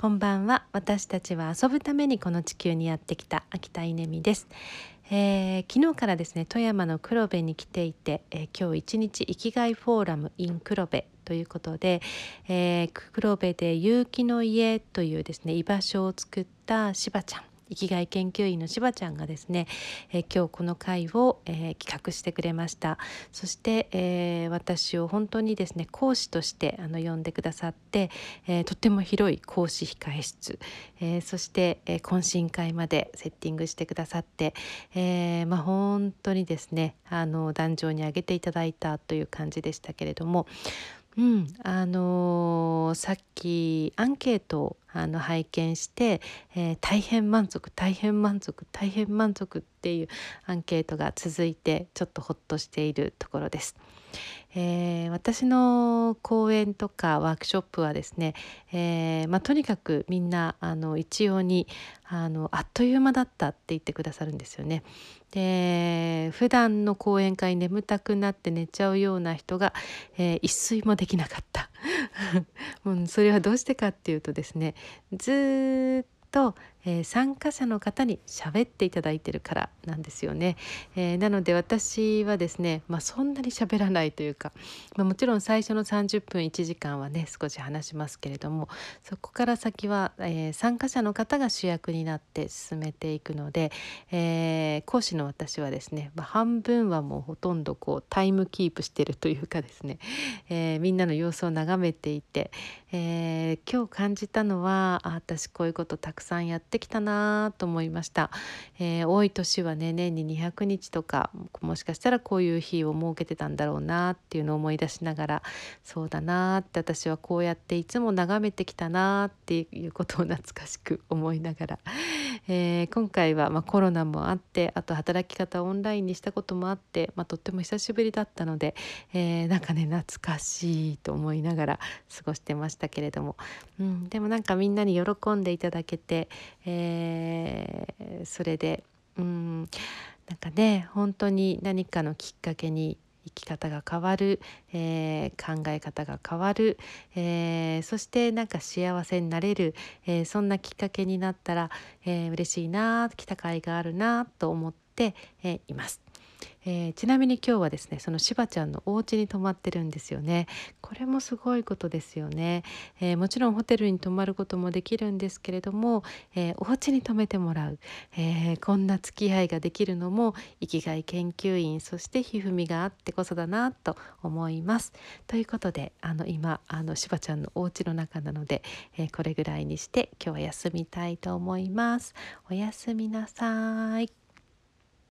こんばんは。私たちは遊ぶためにこの地球にやってきた秋田稲美です、えー、昨日からですね富山の黒部に来ていて、えー、今日一日生きがいフォーラム in 黒部ということで、えー、黒部で結城の家というですね居場所を作ったしばちゃん。生きがい研究員のしばちゃんがですね、えー、今日この会を、えー、企画してくれました。そして、えー、私を本当にですね講師としてあの呼んでくださって、えとっても広い講師控え室、えそして、え懇親会までセッティングしてくださって、えまあ、本当にですねあの壇上に上げていただいたという感じでしたけれどもうん、あのー、さっきアンケートをあの拝見して、えー、大変満足大変満足大変満足っていうアンケートが続いてちょっとほっとしているところです。えー、私の講演とかワークショップはですね、えー、まあ、とにかくみんなあの一様にあのあっという間だったって言ってくださるんですよね。で普段の講演会眠たくなって寝ちゃうような人が、えー、一睡もできなかった。も う、それはどうしてかっていうとですねずっと、えー、参加者の方に喋っていただいてるからなんですよね。えー、なので私はですね、まあ、そんなに喋らないというか、まあ、もちろん最初の30分1時間はね少し話しますけれどもそこから先は、えー、参加者の方が主役になって進めていくので、え講師の私はですね、まあ、半分はもうほとんどこうタイムキープしてるというかですね、えみんなの様子を眺めていて、え今日感じたのはあ私こういうことたくさんやってってきたなと思いました、えー、多い年はね年に200日とかもしかしたらこういう日を設けてたんだろうなっていうのを思い出しながらそうだなって私はこうやっていつも眺めてきたなっていうことを懐かしく思いながら、えー、今回はまコロナもあってあと働き方をオンラインにしたこともあって、まあ、とっても久しぶりだったので、えー、なんかね懐かしいと思いながら過ごしてましたけれども、うん、でもなんかみんなに喜んでいただけて、えー、それでうんなんかね本当に何かのきっかけにき方が変わる、えー、考え方が変わる、えー、そしてなんか幸せになれる、えー、そんなきっかけになったら、えー、嬉しいな来た甲斐があるなと思って、えいます。えー、ちなみに今日はですねそのしばちゃんのお家に泊まってるんですよね。これもすごいことですよね、えー、もちろんホテルに泊まることもできるんですけれども、えー、お家に泊めてもらう、えこんな付き合いができるのも生きがい研究員そしてひふみがあってこそだなと思います。ということであの今あのしばちゃんのお家の中なので、えこれぐらいにして今日は休みたいと思います。おやすみなさい。